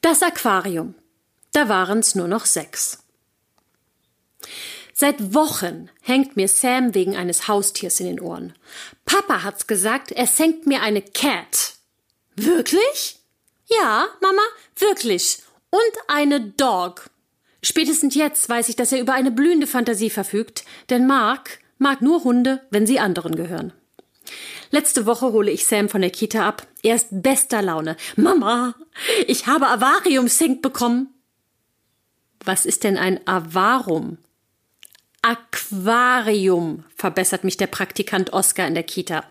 Das Aquarium. Da waren's nur noch sechs. Seit Wochen hängt mir Sam wegen eines Haustiers in den Ohren. Papa hat's gesagt, er senkt mir eine Cat. Wirklich? Ja, Mama, wirklich. Und eine Dog. Spätestens jetzt weiß ich, dass er über eine blühende Fantasie verfügt, denn Mark mag nur Hunde, wenn sie anderen gehören. Letzte Woche hole ich Sam von der Kita ab. Er ist bester Laune. Mama, ich habe Avarium senkt bekommen. Was ist denn ein Avarum? Aquarium, verbessert mich der Praktikant Oskar in der Kita.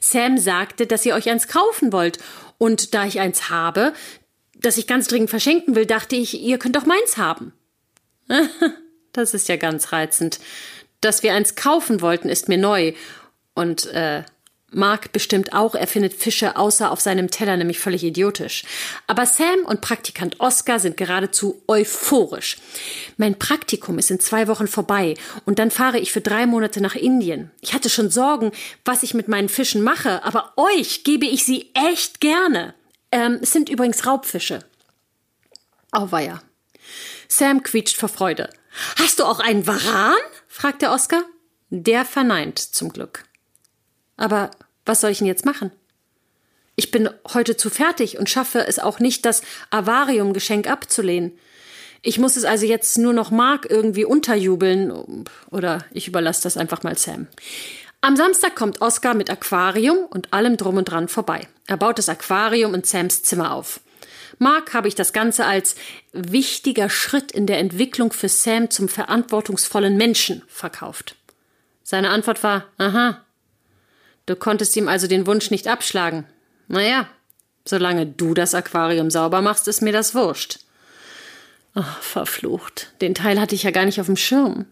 Sam sagte, dass ihr euch eins kaufen wollt. Und da ich eins habe, das ich ganz dringend verschenken will, dachte ich, ihr könnt doch meins haben. Das ist ja ganz reizend. Dass wir eins kaufen wollten, ist mir neu. Und äh, Mark bestimmt auch, er findet Fische außer auf seinem Teller nämlich völlig idiotisch. Aber Sam und Praktikant Oscar sind geradezu euphorisch. Mein Praktikum ist in zwei Wochen vorbei und dann fahre ich für drei Monate nach Indien. Ich hatte schon Sorgen, was ich mit meinen Fischen mache, aber euch gebe ich sie echt gerne. Ähm, es sind übrigens Raubfische. Auweia. Sam quietscht vor Freude. Hast du auch einen Varan? fragt der Oscar. Der verneint zum Glück. Aber was soll ich denn jetzt machen? Ich bin heute zu fertig und schaffe es auch nicht, das Avarium-Geschenk abzulehnen. Ich muss es also jetzt nur noch Mark irgendwie unterjubeln oder ich überlasse das einfach mal Sam. Am Samstag kommt Oscar mit Aquarium und allem drum und dran vorbei. Er baut das Aquarium in Sams Zimmer auf. Mark habe ich das Ganze als wichtiger Schritt in der Entwicklung für Sam zum verantwortungsvollen Menschen verkauft. Seine Antwort war, aha, Du konntest ihm also den Wunsch nicht abschlagen. Naja, solange du das Aquarium sauber machst, ist mir das wurscht. Ach, verflucht. Den Teil hatte ich ja gar nicht auf dem Schirm.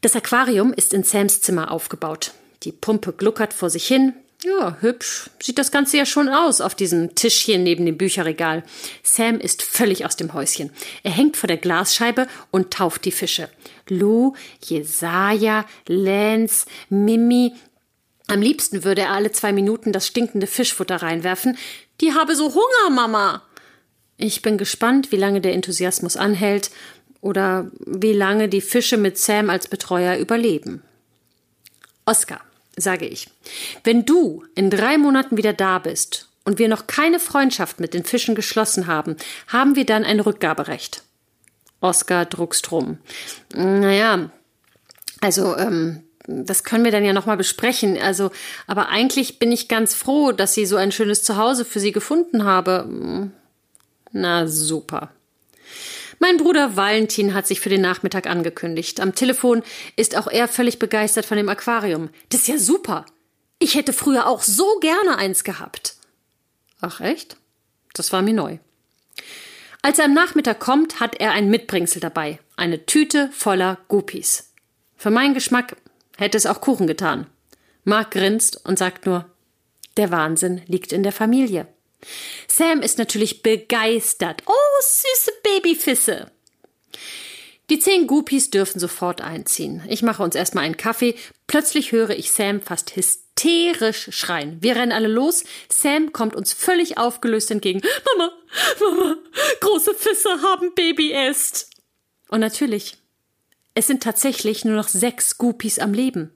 Das Aquarium ist in Sams Zimmer aufgebaut. Die Pumpe gluckert vor sich hin. Ja, hübsch sieht das Ganze ja schon aus auf diesem Tischchen neben dem Bücherregal. Sam ist völlig aus dem Häuschen. Er hängt vor der Glasscheibe und tauft die Fische. Lou, Jesaja, Lance, Mimi, am liebsten würde er alle zwei Minuten das stinkende Fischfutter reinwerfen. Die habe so Hunger, Mama. Ich bin gespannt, wie lange der Enthusiasmus anhält oder wie lange die Fische mit Sam als Betreuer überleben. Oskar, sage ich, wenn du in drei Monaten wieder da bist und wir noch keine Freundschaft mit den Fischen geschlossen haben, haben wir dann ein Rückgaberecht. Oskar druckst rum. Naja, also, ähm, das können wir dann ja nochmal besprechen. Also, aber eigentlich bin ich ganz froh, dass sie so ein schönes Zuhause für sie gefunden habe. Na super. Mein Bruder Valentin hat sich für den Nachmittag angekündigt. Am Telefon ist auch er völlig begeistert von dem Aquarium. Das ist ja super. Ich hätte früher auch so gerne eins gehabt. Ach echt? Das war mir neu. Als er am Nachmittag kommt, hat er ein Mitbringsel dabei. Eine Tüte voller Guppies. Für meinen Geschmack Hätte es auch Kuchen getan. Mark grinst und sagt nur, der Wahnsinn liegt in der Familie. Sam ist natürlich begeistert. Oh, süße Babyfisse. Die zehn Guppies dürfen sofort einziehen. Ich mache uns erstmal einen Kaffee. Plötzlich höre ich Sam fast hysterisch schreien. Wir rennen alle los. Sam kommt uns völlig aufgelöst entgegen. Mama, Mama, große Fisse haben Babyäst. Und natürlich, es sind tatsächlich nur noch sechs Guppies am Leben.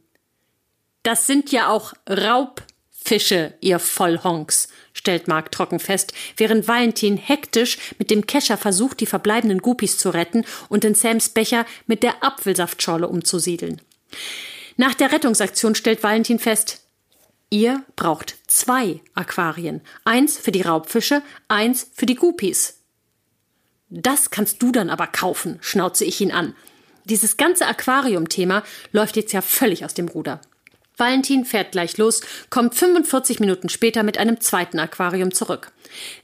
Das sind ja auch Raubfische, ihr Vollhonks, stellt Mark trocken fest, während Valentin hektisch mit dem Kescher versucht, die verbleibenden Guppies zu retten und in Sams Becher mit der Apfelsaftschorle umzusiedeln. Nach der Rettungsaktion stellt Valentin fest, ihr braucht zwei Aquarien. Eins für die Raubfische, eins für die Guppies. Das kannst du dann aber kaufen, schnauze ich ihn an. Dieses ganze Aquarium-Thema läuft jetzt ja völlig aus dem Ruder. Valentin fährt gleich los, kommt 45 Minuten später mit einem zweiten Aquarium zurück.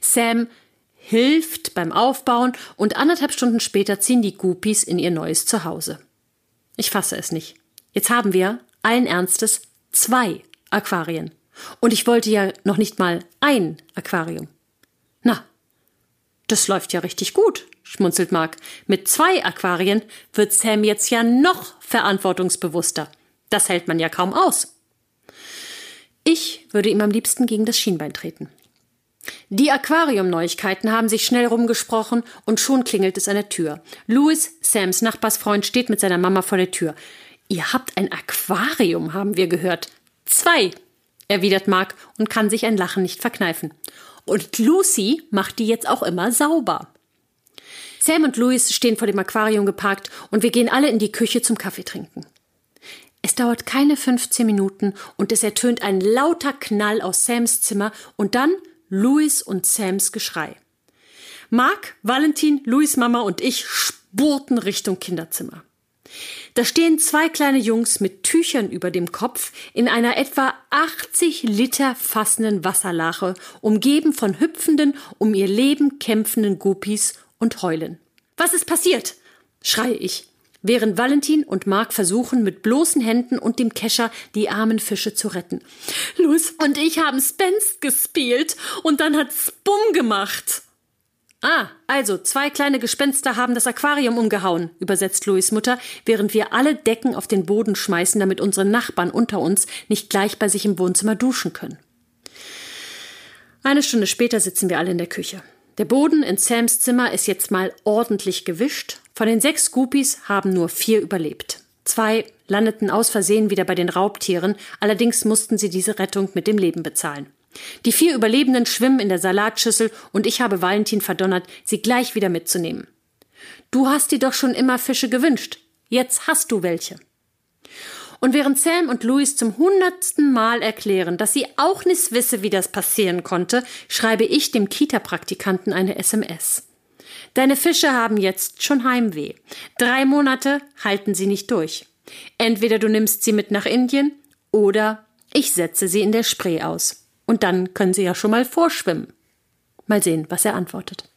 Sam hilft beim Aufbauen und anderthalb Stunden später ziehen die Guppies in ihr neues Zuhause. Ich fasse es nicht. Jetzt haben wir, allen Ernstes, zwei Aquarien. Und ich wollte ja noch nicht mal ein Aquarium. Na, das läuft ja richtig gut schmunzelt Mark. Mit zwei Aquarien wird Sam jetzt ja noch verantwortungsbewusster. Das hält man ja kaum aus. Ich würde ihm am liebsten gegen das Schienbein treten. Die Aquarium-Neuigkeiten haben sich schnell rumgesprochen und schon klingelt es an der Tür. Louis, Sams Nachbarsfreund, steht mit seiner Mama vor der Tür. Ihr habt ein Aquarium, haben wir gehört. Zwei, erwidert Mark und kann sich ein Lachen nicht verkneifen. Und Lucy macht die jetzt auch immer sauber. Sam und Louis stehen vor dem Aquarium geparkt und wir gehen alle in die Küche zum Kaffee trinken. Es dauert keine 15 Minuten und es ertönt ein lauter Knall aus Sams Zimmer und dann Louis und Sams Geschrei. Mark, Valentin, Louis Mama und ich spurten Richtung Kinderzimmer. Da stehen zwei kleine Jungs mit Tüchern über dem Kopf in einer etwa 80 Liter fassenden Wasserlache, umgeben von hüpfenden, um ihr Leben kämpfenden Guppies und heulen. Was ist passiert? schreie ich, während Valentin und Mark versuchen, mit bloßen Händen und dem Kescher die armen Fische zu retten. Louis und ich haben Spence gespielt und dann hat's Bumm gemacht. Ah, also zwei kleine Gespenster haben das Aquarium umgehauen, übersetzt Louis Mutter, während wir alle Decken auf den Boden schmeißen, damit unsere Nachbarn unter uns nicht gleich bei sich im Wohnzimmer duschen können. Eine Stunde später sitzen wir alle in der Küche. Der Boden in Sams Zimmer ist jetzt mal ordentlich gewischt. Von den sechs Guppies haben nur vier überlebt. Zwei landeten aus Versehen wieder bei den Raubtieren, allerdings mussten sie diese Rettung mit dem Leben bezahlen. Die vier Überlebenden schwimmen in der Salatschüssel und ich habe Valentin verdonnert, sie gleich wieder mitzunehmen. Du hast dir doch schon immer Fische gewünscht. Jetzt hast du welche. Und während Sam und Louis zum hundertsten Mal erklären, dass sie auch nicht wisse, wie das passieren konnte, schreibe ich dem Kita-Praktikanten eine SMS. Deine Fische haben jetzt schon Heimweh. Drei Monate halten sie nicht durch. Entweder du nimmst sie mit nach Indien oder ich setze sie in der Spree aus. Und dann können Sie ja schon mal vorschwimmen. Mal sehen, was er antwortet.